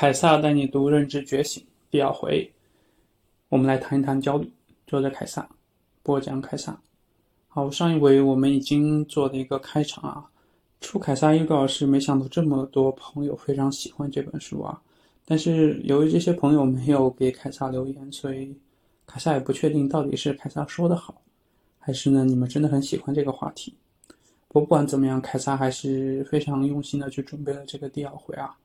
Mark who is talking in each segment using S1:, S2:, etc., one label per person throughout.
S1: 凯撒带你读《认知觉醒》第二回，我们来谈一谈焦虑。作者凯撒，播讲凯撒。好，上一回我们已经做了一个开场啊，出凯撒预告是没想到这么多朋友非常喜欢这本书啊，但是由于这些朋友没有给凯撒留言，所以凯撒也不确定到底是凯撒说的好，还是呢你们真的很喜欢这个话题。我不管怎么样，凯撒还是非常用心的去准备了这个第二回啊。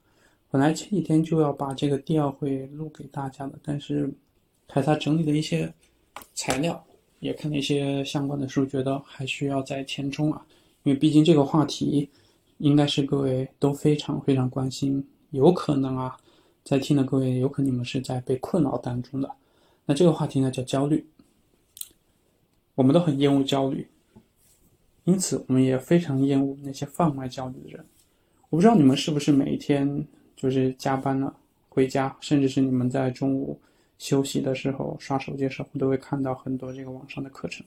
S1: 本来前几天就要把这个第二会录给大家的，但是凯撒整理了一些材料，也看了一些相关的书，觉得还需要再填充啊。因为毕竟这个话题应该是各位都非常非常关心，有可能啊，在听的各位有可能你们是在被困扰当中的。那这个话题呢叫焦虑，我们都很厌恶焦虑。因此，我们也非常厌恶那些贩卖焦虑的人。我不知道你们是不是每一天就是加班了回家，甚至是你们在中午休息的时候刷手机的时候，都会看到很多这个网上的课程，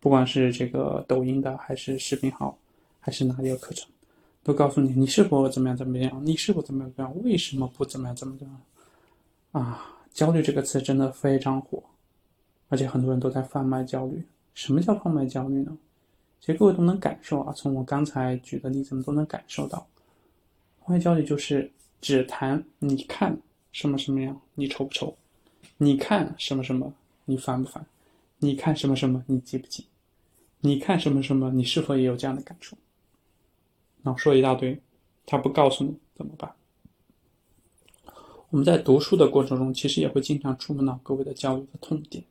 S1: 不管是这个抖音的，还是视频号，还是哪里的课程，都告诉你你是否怎么样怎么样，你是否怎么样怎么样，为什么不怎么样怎么样？啊，焦虑这个词真的非常火，而且很多人都在贩卖焦虑。什么叫贩卖焦虑呢？其实各位都能感受啊，从我刚才举的例子们都能感受到，欢迎焦虑就是只谈你看什么什么样，你愁不愁？你看什么什么，你烦不烦？你看什么什么，你急不急？你看什么什么，你是否也有这样的感触？然后说一大堆，他不告诉你怎么办？我们在读书的过程中，其实也会经常触碰到各位的焦虑的痛点，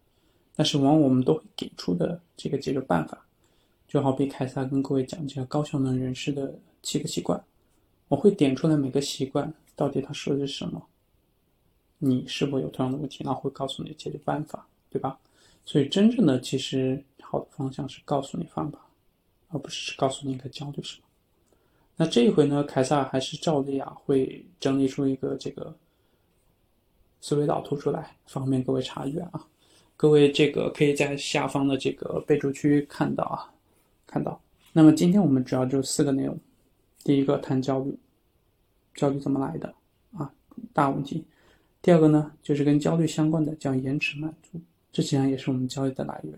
S1: 但是往往我们都会给出的这个解决办法。就好比凯撒跟各位讲这个高效能人士的七个习惯，我会点出来每个习惯到底他说的是什么，你是否有同样的问题，然后会告诉你解决办法，对吧？所以真正的其实好的方向是告诉你方法，而不是告诉你该焦虑什么。那这一回呢，凯撒还是照例啊，会整理出一个这个思维导图出来，方便各位查阅啊。各位这个可以在下方的这个备注区看到啊。看到，那么今天我们主要就四个内容。第一个谈焦虑，焦虑怎么来的啊？大问题。第二个呢，就是跟焦虑相关的叫延迟满足，这实际上也是我们焦虑的来源。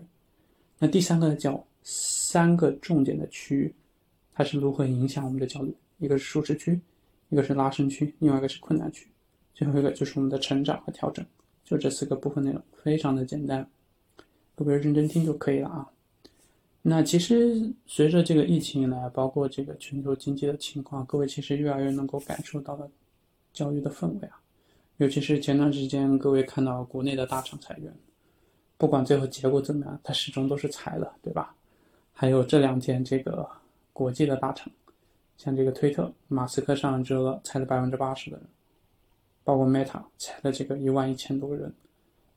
S1: 那第三个呢，叫三个重点的区域，它是如何影响我们的焦虑？一个是舒适区，一个是拉伸区，另外一个是困难区，最后一个就是我们的成长和调整。就这四个部分内容，非常的简单，各位认真听就可以了啊。那其实随着这个疫情以来，包括这个全球经济的情况，各位其实越来越能够感受到了教育的氛围啊。尤其是前段时间，各位看到国内的大厂裁员，不管最后结果怎么样，它始终都是裁了，对吧？还有这两天这个国际的大厂，像这个推特，马斯克上任了，裁了百分之八十的人，包括 Meta 裁了这个一万一千多个人，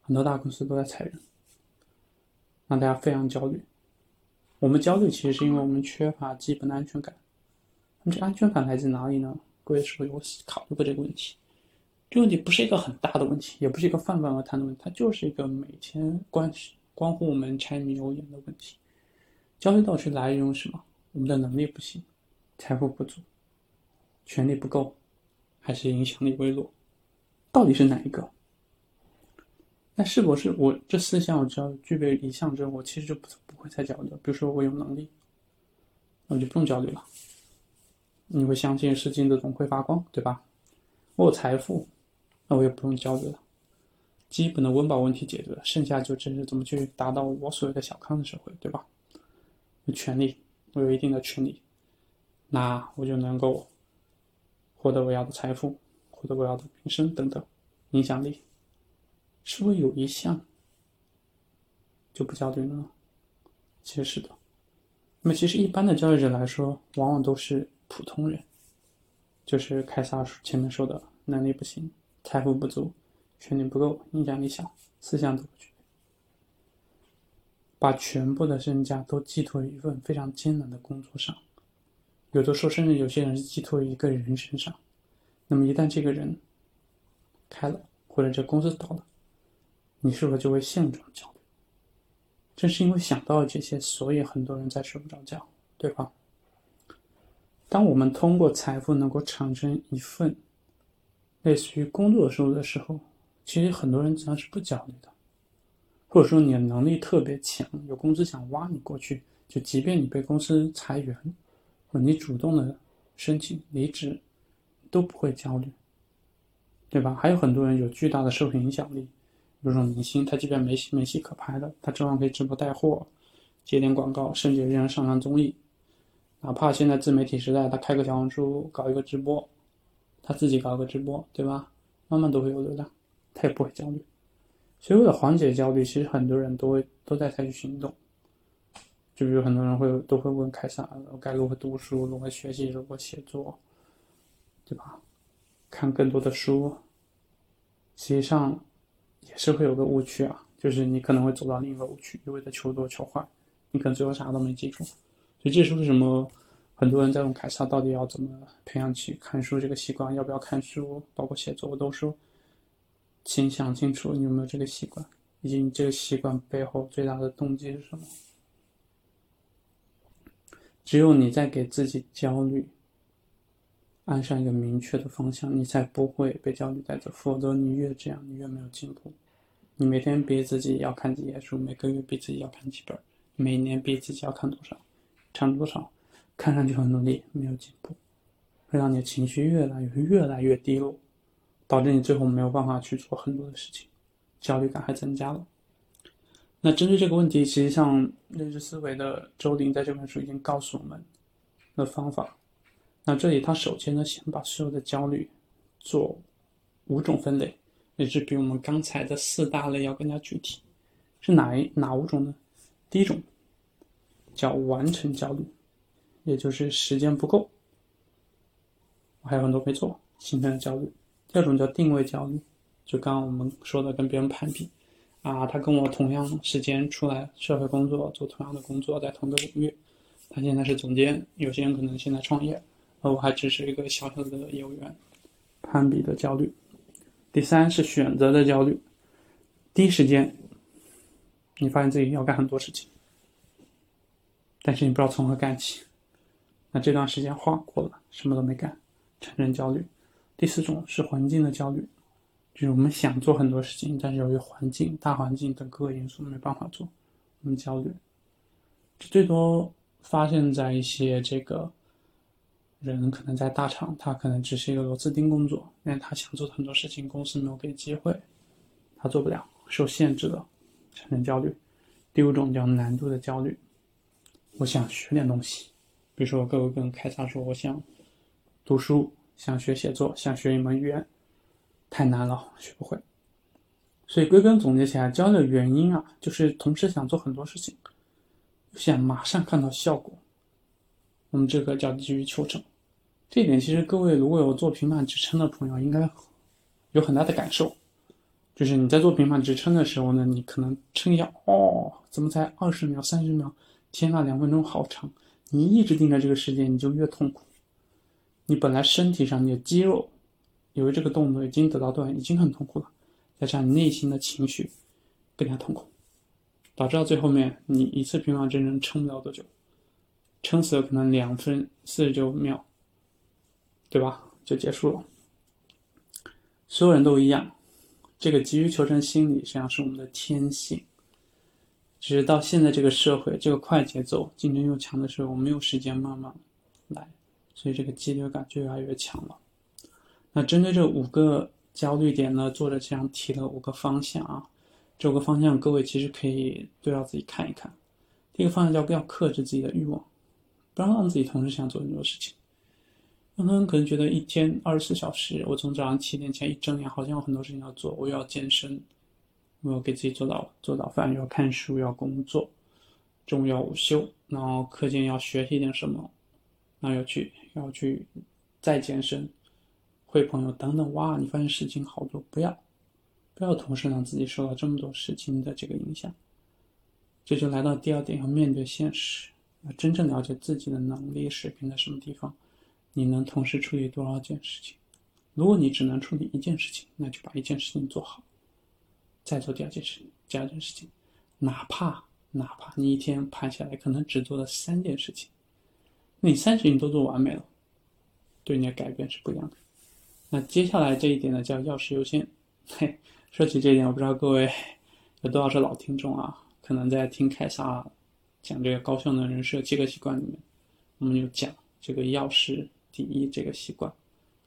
S1: 很多大公司都在裁人，让大家非常焦虑。我们焦虑其实是因为我们缺乏基本的安全感。那么这安全感来自哪里呢？各位是否有考虑过这个问题？这个问题不是一个很大的问题，也不是一个泛泛而谈的问题，它就是一个每天关关乎我们柴米油盐的问题。焦虑到底是来源于什么？我们的能力不行，财富不足，权力不够，还是影响力微弱？到底是哪一个？那是不是我这四项我只要具备一项之后，我其实就不不会再焦虑了。比如说我有能力，那我就不用焦虑了。你会相信是金子总会发光，对吧？我有财富，那我也不用焦虑了。基本的温饱问题解决了，剩下就只是怎么去达到我所谓的小康的社会，对吧？有权利，我有一定的权利，那我就能够获得我要的财富，获得我要的名声等等，影响力。是不是有一项就不焦虑呢？其实是的。那么，其实一般的焦虑者来说，往往都是普通人，就是凯撒前面说的能力不行、财富不足、权力不够、影响力小，思想都不具备，把全部的身家都寄托于一份非常艰难的工作上，有的时候甚至有些人是寄托于一个人身上。那么，一旦这个人开了，或者这公司倒了，你是否就会陷入这种焦虑？正是因为想到了这些，所以很多人在睡不着觉，对吧？当我们通过财富能够产生一份类似于工作收入的时候，其实很多人实际上是不焦虑的，或者说你的能力特别强，有公司想挖你过去，就即便你被公司裁员，或你主动的申请离职，都不会焦虑，对吧？还有很多人有巨大的社会影响力，比如说明星，他即便没戏没戏可拍的，他照样可以直播带货，接点广告，甚至有人上上综艺。哪怕现在自媒体时代，他开个小红书，搞一个直播，他自己搞个直播，对吧？慢慢都会有流量，他也不会焦虑。所以为了缓解焦虑，其实很多人都会都在采取行动。就比如很多人会都会问凯撒，我该如何读书，如何学习，如何写作，对吧？看更多的书，实际上也是会有个误区啊，就是你可能会走到另一个误区，一味的求多求快，你可能最后啥都没记住。所以这是为什么很多人在问凯撒到底要怎么培养起看书这个习惯？要不要看书？包括写作，我都说，请想清楚你有没有这个习惯，以及你这个习惯背后最大的动机是什么。只有你在给自己焦虑按上一个明确的方向，你才不会被焦虑带走。否则，你越这样，你越没有进步。你每天逼自己要看几页书，每个月逼自己要看几本，每年逼自己要看多少？差多少？看上去很努力，没有进步，会让你的情绪越来越越来越低落，导致你最后没有办法去做很多的事情，焦虑感还增加了。那针对这个问题，其实像认知思维的周林在这本书已经告诉我们的方法。那这里他首先呢，先把所有的焦虑做五种分类，也是比我们刚才的四大类要更加具体。是哪一哪五种呢？第一种。叫完成焦虑，也就是时间不够，我还有很多没做，形成的焦虑。第二种叫定位焦虑，就刚刚我们说的跟别人攀比，啊，他跟我同样时间出来社会工作，做同样的工作，在同个领域，他现在是总监，有些人可能现在创业，而我还只是一个小小的业务员，攀比的焦虑。第三是选择的焦虑，第一时间，你发现自己要干很多事情。但是你不知道从何干起，那这段时间划过了，什么都没干，产生焦虑。第四种是环境的焦虑，就是我们想做很多事情，但是由于环境、大环境等各个因素没办法做，我们焦虑。这最多发现在一些这个人可能在大厂，他可能只是一个螺丝钉工作，因为他想做很多事情，公司没有给机会，他做不了，受限制的，产生焦虑。第五种叫难度的焦虑。我想学点东西，比如说我各位跟凯撒说，我想读书，想学写作，想学一门语言，太难了，学不会。所以归根总结起来，焦虑的原因啊，就是同时想做很多事情，想马上看到效果。我们这个叫急于求成。这一点其实各位如果有做平板支撑的朋友，应该有很大的感受。就是你在做平板支撑的时候呢，你可能撑一下，哦，怎么才二十秒、三十秒？天呐，两分钟好长！你一直盯着这个时间，你就越痛苦。你本来身体上你的肌肉，由于这个动作已经得到锻炼，已经很痛苦了，再加上你内心的情绪更加痛苦，导致到最后面，你一次平板支撑撑不了多久，撑死了可能两分四十九秒，对吧？就结束了。所有人都一样，这个急于求成心理实际上是我们的天性。只是到现在这个社会，这个快节奏、竞争又强的时候，我没有时间慢慢来，所以这个激烈感就越来越强了。那针对这五个焦虑点呢，作者这样提了五个方向啊，这五个方向各位其实可以对照自己看一看。第一个方向叫不要克制自己的欲望，不要让自己同时想做很多事情。很多人可能觉得一天二十四小时，我从早上七点前一睁眼，好像有很多事情要做，我又要健身。我要给自己做早做早饭，又要看书，要工作，中午要午休，然后课间要学习点什么，然后要去要去再健身，会朋友等等。哇，你发现事情好多，不要不要同时让自己受到这么多事情的这个影响。这就来到第二点，要面对现实，真正了解自己的能力水平在什么地方，你能同时处理多少件事情？如果你只能处理一件事情，那就把一件事情做好。再做第二件事情，第二件事情，哪怕哪怕你一天盘下来可能只做了三件事情，那你三件事情都做完美了，对你的改变是不一样的。那接下来这一点呢，叫要事优先。嘿，说起这一点，我不知道各位 有多少是老听众啊？可能在听凯撒讲这个高效能人士七个习惯里面，我们有讲这个钥匙第一这个习惯，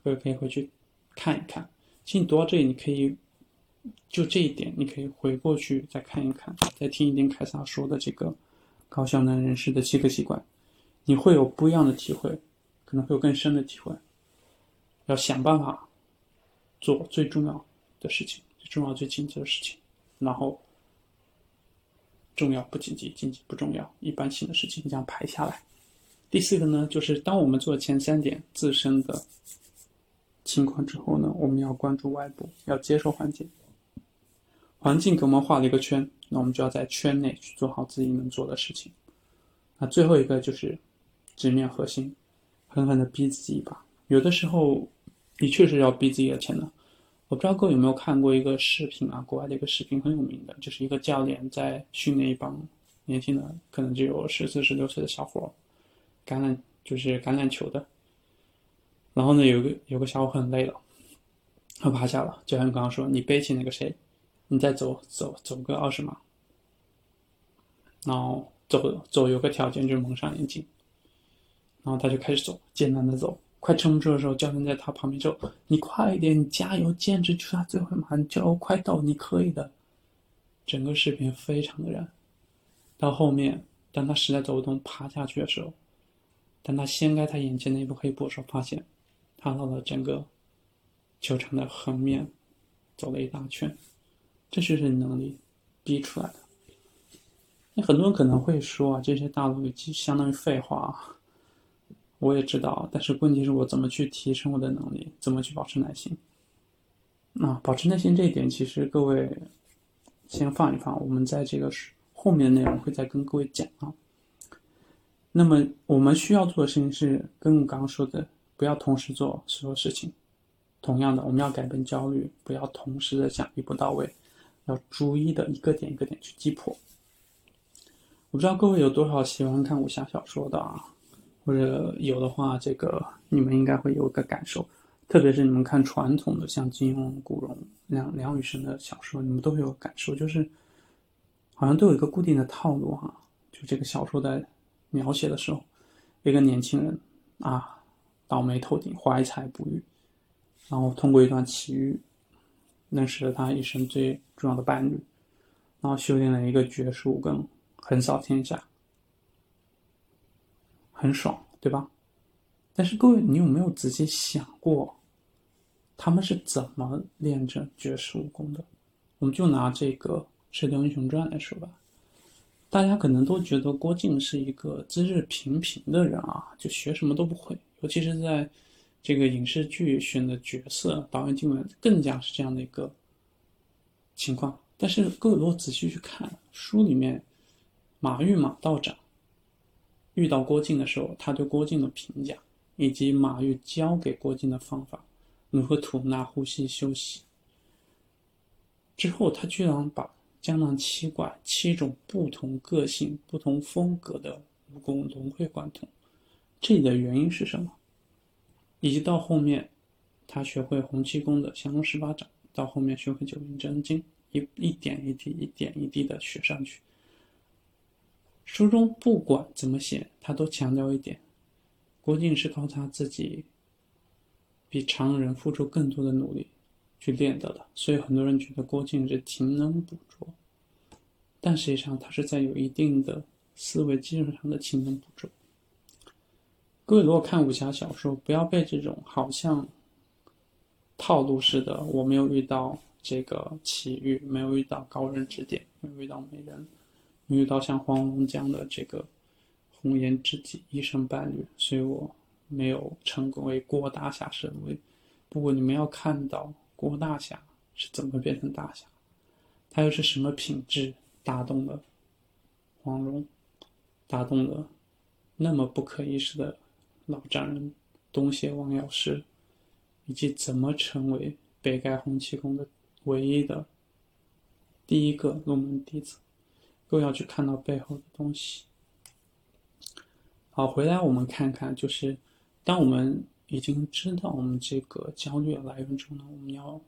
S1: 各位可以回去看一看。其实你读到这里，你可以就这一点，你可以回过去再看一看，再听一听凯撒说的这个高效能人士的七个习惯，你会有不一样的体会，可能会有更深的体会。要想办法做最重要的事情，最重要、最紧急的事情，然后重要不紧急，紧急不重要，一般性的事情这样排下来。第四个呢，就是当我们做前三点自身的情况之后呢，我们要关注外部，要接受环境。环境给我们画了一个圈，那我们就要在圈内去做好自己能做的事情。那最后一个就是直面核心，狠狠的逼自己一把。有的时候。你确实要逼自己的潜能。我不知道各位有没有看过一个视频啊，国外的一个视频很有名的，就是一个教练在训练一帮年轻的，可能只有十四、十六岁的小伙，橄榄就是橄榄球的。然后呢，有个有个小伙很累了，他趴下了，就像刚刚说，你背起那个谁，你再走走走个二十码，然后走走有个条件就是蒙上眼睛，然后他就开始走，艰难的走。快撑不住的时候，教练在他旁边就：“你快一点，你加油，坚持，就他最后一码，你就快到，你可以的。”整个视频非常的燃。到后面，当他实在走不动，爬下去的时候，当他掀开他眼前那一部黑布的时候，发现他到了整个球场的横面，走了一大圈。这就是能力逼出来的。那很多人可能会说啊，这些大陆就相当于废话。啊我也知道，但是问题是我怎么去提升我的能力，怎么去保持耐心？那保持耐心这一点，其实各位先放一放，我们在这个后面内容会再跟各位讲啊。那么我们需要做的事情是跟我刚刚说的，不要同时做所有事情。同样的，我们要改变焦虑，不要同时的想一步到位，要逐一的一个点一个点去击破。我不知道各位有多少喜欢看武侠小说的啊？或者有的话，这个你们应该会有一个感受，特别是你们看传统的像金庸、古龙、梁梁羽生的小说，你们都会有感受，就是好像都有一个固定的套路哈。就这个小说在描写的时候，一个年轻人啊，倒霉透顶，怀才不遇，然后通过一段奇遇，认识了他一生最重要的伴侣，然后修炼了一个绝术，跟横扫天下。很爽，对吧？但是各位，你有没有仔细想过，他们是怎么练这绝世武功的？我们就拿这个《射雕英雄传》来说吧，大家可能都觉得郭靖是一个资质平平的人啊，就学什么都不会。尤其是在这个影视剧选的角色，导演进来更加是这样的一个情况。但是各位如果仔细去看书里面，马玉马道长。遇到郭靖的时候，他对郭靖的评价，以及马玉教给郭靖的方法，如何吐纳、呼吸、休息。之后，他居然把江南七怪七种不同个性、不同风格的武功融会贯通。这里的原因是什么？以及到后面，他学会洪七公的降龙十八掌，到后面学会九阴真经，一一点一滴、一点一滴的学上去。书中不管怎么写，他都强调一点：郭靖是靠他自己比常人付出更多的努力去练得的。所以很多人觉得郭靖是勤能补拙，但实际上他是在有一定的思维基础上的勤能补拙。各位如果看武侠小说，不要被这种好像套路式的“我没有遇到这个奇遇，没有遇到高人指点，没有遇到美人”。遇到像黄蓉这样的这个红颜知己、一生伴侣，所以我没有成功为郭大侠神威。不过你们要看到郭大侠是怎么变成大侠，他又是什么品质打动了黄蓉，打动了那么不可一世的老丈人东邪王药师，以及怎么成为北丐洪七公的唯一的第一个入门弟子。都要去看到背后的东西。好，回来我们看看，就是当我们已经知道我们这个焦虑的来源之后呢，我们要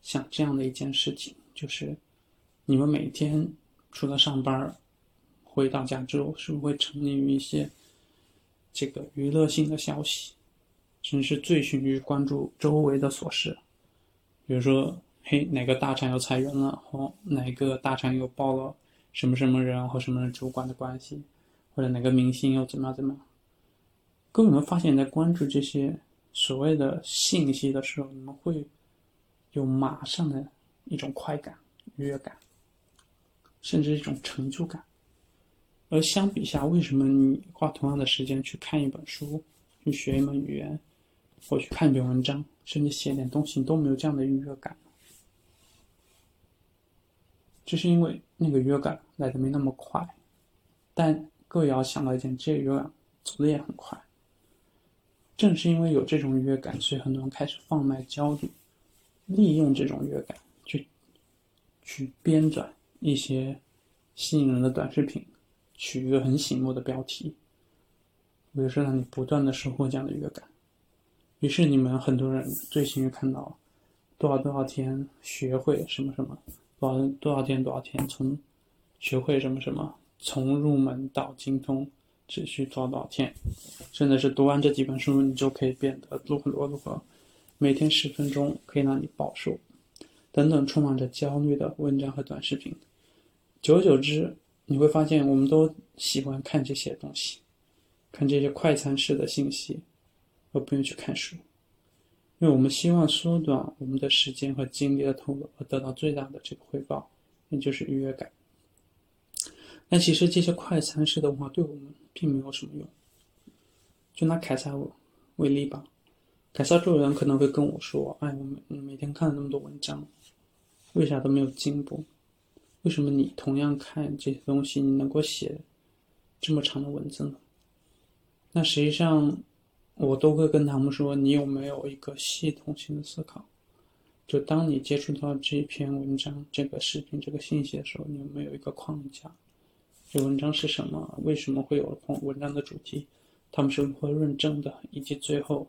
S1: 想这样的一件事情，就是你们每天除了上班，回到家之后，是不是会沉溺于一些这个娱乐性的消息，甚至是醉醺于关注周围的琐事，比如说，嘿，哪个大厂又裁员了，或哪个大厂又爆了什么什么人和什么人主管的关系，或者哪个明星又怎么样怎么样。各位有没有发现，在关注这些所谓的信息的时候，你们会有马上的一种快感、愉悦感，甚至一种成就感？而相比下，为什么你花同样的时间去看一本书、去学一门语言，或去看一篇文章，甚至写点东西，你都没有这样的愉悦感？这是因为那个约感来的没那么快。但各位要想到一点，这个约感走的也很快。正是因为有这种约感，所以很多人开始放慢焦虑，利用这种约感去去编撰一些吸引人的短视频，取一个很醒目的标题，比如说让你不断的收获这样的愉悦感。于是你们很多人最新于看到多少多少天学会什么什么，多少多少天多少天从学会什么什么，从入门到精通。只需多少天，甚至是读完这几本书，你就可以变得如何如何如何。每天十分钟可以让你暴瘦，等等，充满着焦虑的文章和短视频。久而久之，你会发现，我们都喜欢看这些东西，看这些快餐式的信息，而不愿去看书，因为我们希望缩短我们的时间和精力的投入，而得到最大的这个回报，那就是愉悦感。但其实这些快餐式的文化对我们。并没有什么用。就拿凯撒为例吧，凯撒这个人可能会跟我说：“哎，我每每天看了那么多文章，为啥都没有进步？为什么你同样看这些东西，你能够写这么长的文字呢？”那实际上，我都会跟他们说：“你有没有一个系统性的思考？就当你接触到这篇文章、这个视频、这个信息的时候，你有没有一个框架？”这文章是什么？为什么会有框文章的主题？他们是如何论证的？以及最后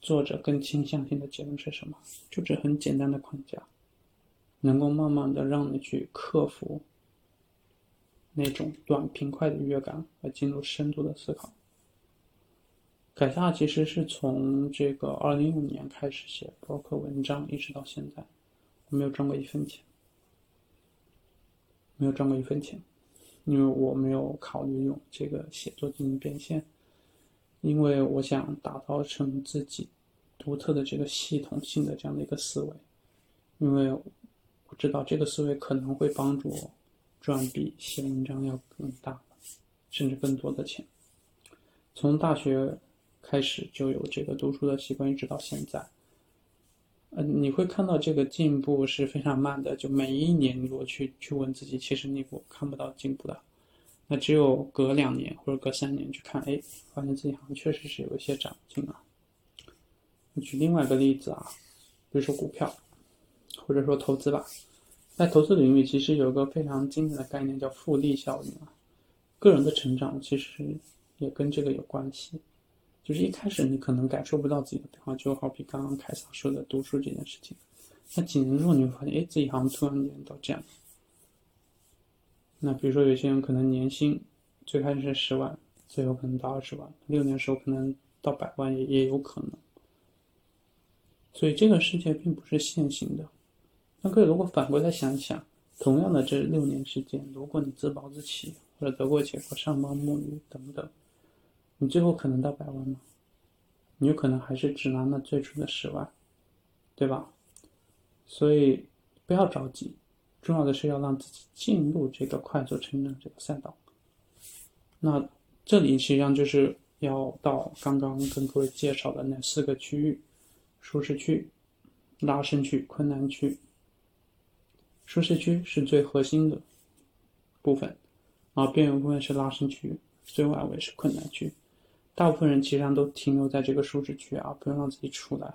S1: 作者更倾向性的结论是什么？就这很简单的框架，能够慢慢的让你去克服那种短平快的愉悦感，而进入深度的思考。凯撒其实是从这个二零一五年开始写博客文章，一直到现在，我没有赚过一分钱，没有赚过一分钱。因为我没有考虑用这个写作进行变现，因为我想打造成自己独特的这个系统性的这样的一个思维，因为我知道这个思维可能会帮助我赚比写文章要更大，甚至更多的钱。从大学开始就有这个读书的习惯，一直到现在。嗯，你会看到这个进步是非常慢的。就每一年，如果去去问自己，其实你不看不到进步的。那只有隔两年或者隔三年去看，哎，发现自己好像确实是有一些长进啊。举另外一个例子啊，比如说股票，或者说投资吧。在投资领域，其实有个非常经典的概念叫复利效应啊。个人的成长其实也跟这个有关系。就是一开始你可能感受不到自己的变化，就好比刚刚凯撒说的读书这件事情。那几年之后你会发现，哎，自己好像突然间到这样。那比如说有些人可能年薪最开始是十万，最后可能到二十万，六年时候可能到百万也也有可能。所以这个世界并不是线性的。那各位如果反过来想一想，同样的这六年时间，如果你自暴自弃或者得过且过、上班摸鱼等等。你最后可能到百万吗？你有可能还是只拿那最初的十万，对吧？所以不要着急，重要的是要让自己进入这个快速成长这个赛道。那这里实际上就是要到刚刚跟各位介绍的那四个区域：舒适区、拉伸区、困难区。舒适区是最核心的部分，然后边缘部分是拉伸区，最外围是困难区。大部分人其实上都停留在这个舒适区啊，不用让自己出来，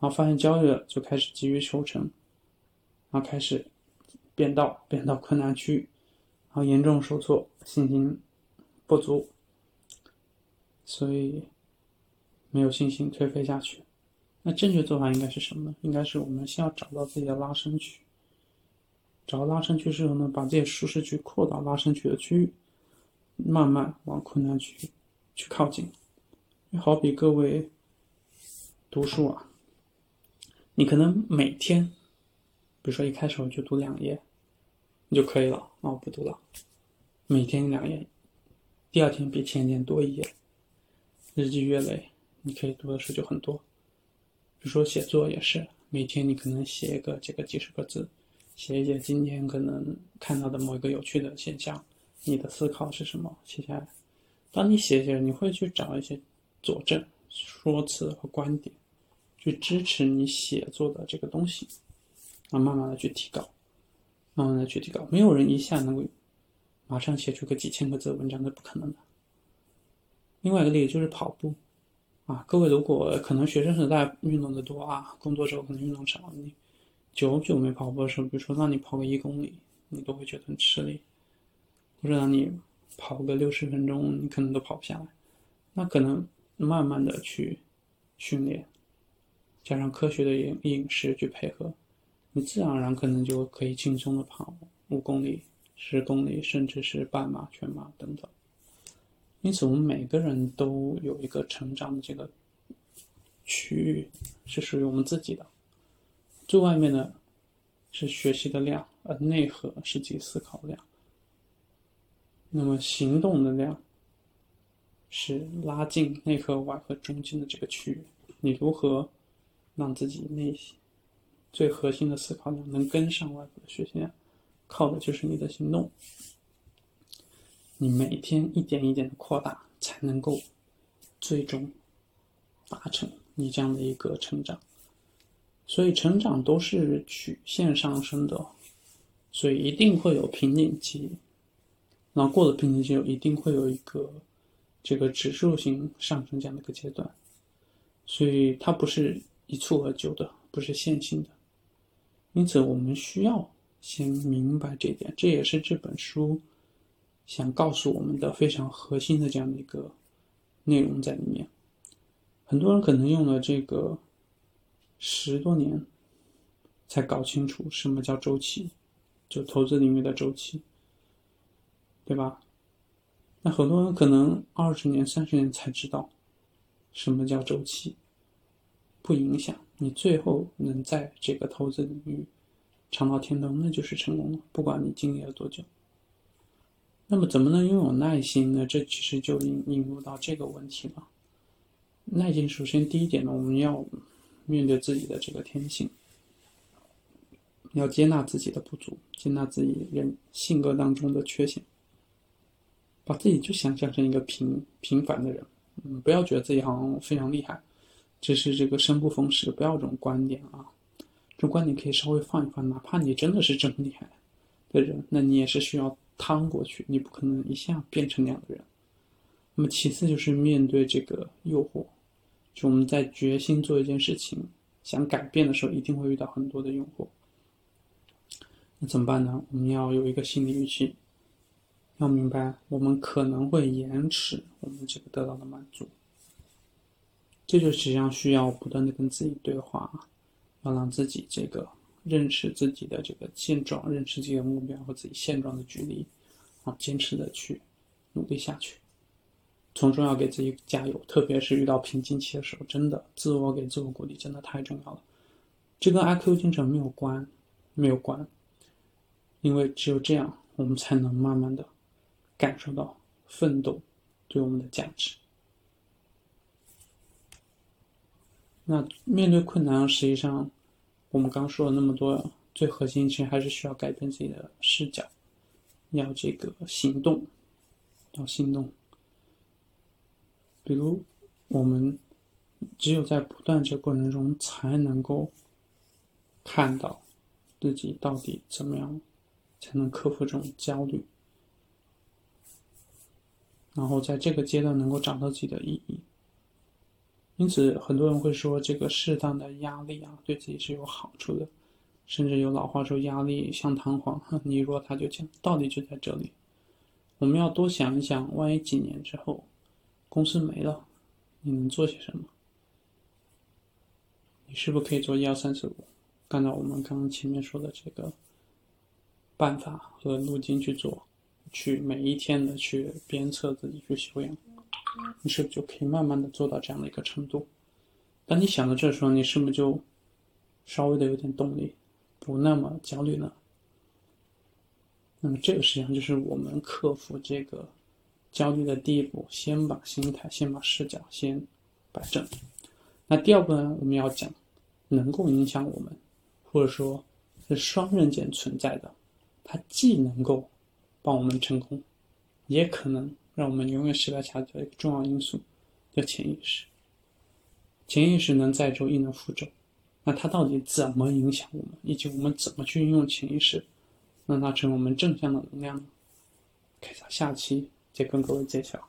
S1: 然后发现焦虑了，就开始急于求成，然后开始变道，变到困难区，然后严重受挫，信心不足。所以没有信心，颓废下去。那正确做法应该是什么呢？应该是我们先要找到自己的拉伸区，找到拉伸区之后呢，把自己舒适区扩到拉伸区的区域，慢慢往困难区去靠近。好比各位读书啊，你可能每天，比如说一开始我就读两页，你就可以了，那我不读了。每天两页，第二天比前一天多一页，日积月累，你可以读的书就很多。比如说写作也是，每天你可能写一个这个几十个字，写一写今天可能看到的某一个有趣的现象，你的思考是什么，写下来。当你写写，你会去找一些。佐证说辞和观点，去支持你写作的这个东西，啊，慢慢的去提高，慢慢的去提高。没有人一下能够马上写出个几千个字的文章，那不可能的。另外一个例子就是跑步，啊，各位如果可能学生时代运动的多啊，工作之后可能运动少，你久久没跑步的时候，比如说让你跑个一公里，你都会觉得很吃力，或者让你跑个六十分钟，你可能都跑不下来，那可能。慢慢的去训练，加上科学的饮饮食去配合，你自然而然可能就可以轻松的跑五公里、十公里，甚至是半马、全马等等。因此，我们每个人都有一个成长的这个区域是属于我们自己的。最外面的是学习的量，而内核是自己思考量。那么行动的量。是拉近内核、外核、中间的这个区域。你如何让自己内心最核心的思考量能跟上外部的学习量？靠的就是你的行动。你每天一点一点的扩大，才能够最终达成你这样的一个成长。所以，成长都是曲线上升的，所以一定会有瓶颈期。然后过了瓶颈期，一定会有一个。这个指数型上升这样的一个阶段，所以它不是一蹴而就的，不是线性的。因此，我们需要先明白这一点，这也是这本书想告诉我们的非常核心的这样的一个内容在里面。很多人可能用了这个十多年，才搞清楚什么叫周期，就投资领域的周期，对吧？那很多人可能二十年、三十年才知道什么叫周期，不影响你最后能在这个投资领域尝到甜头，那就是成功了。不管你经历了多久。那么，怎么能拥有耐心呢？这其实就引引入到这个问题了。耐心，首先第一点呢，我们要面对自己的这个天性，要接纳自己的不足，接纳自己人性格当中的缺陷。把自己就想象成一个平平凡的人，嗯，不要觉得自己好像非常厉害，只是这个生不逢时，不要这种观点啊。这种观点可以稍微放一放，哪怕你真的是这么厉害的人，那你也是需要趟过去，你不可能一下变成那样的人。那么其次就是面对这个诱惑，就我们在决心做一件事情、想改变的时候，一定会遇到很多的诱惑。那怎么办呢？我们要有一个心理预期。要明白，我们可能会延迟我们这个得到的满足，这就实际上需要不断的跟自己对话，要让自己这个认识自己的这个现状，认识自己的目标和自己现状的距离，啊，坚持的去努力下去，从中要给自己加油，特别是遇到瓶颈期的时候，真的自我给自我鼓励真的太重要了。这跟 IQ 精神没有关，没有关，因为只有这样，我们才能慢慢的。感受到奋斗对我们的价值。那面对困难，实际上我们刚说了那么多，最核心其实还是需要改变自己的视角，要这个行动，要行动。比如，我们只有在不断这个过程中，才能够看到自己到底怎么样，才能克服这种焦虑。然后在这个阶段能够找到自己的意义，因此很多人会说，这个适当的压力啊，对自己是有好处的，甚至有老话说“压力像弹簧，你弱它就强”，道理就在这里。我们要多想一想，万一几年之后公司没了，你能做些什么？你是不是可以做一二三四五，按照我们刚刚前面说的这个办法和路径去做，去每一天的去鞭策自己去修养，你是不是就可以慢慢的做到这样的一个程度？当你想到这时候，你是不是就稍微的有点动力，不那么焦虑呢？那么这个实际上就是我们克服这个焦虑的第一步，先把心态、先把视角先摆正。那第二步呢，我们要讲能够影响我们，或者说是双刃剑存在的，它既能够帮我们成功，也可能让我们永远失败下去的一个重要因素，叫潜意识。潜意识能载舟亦能覆舟，那它到底怎么影响我们，以及我们怎么去运用潜意识？让它成为我们正向的能量呢。开下下期再跟各位揭晓。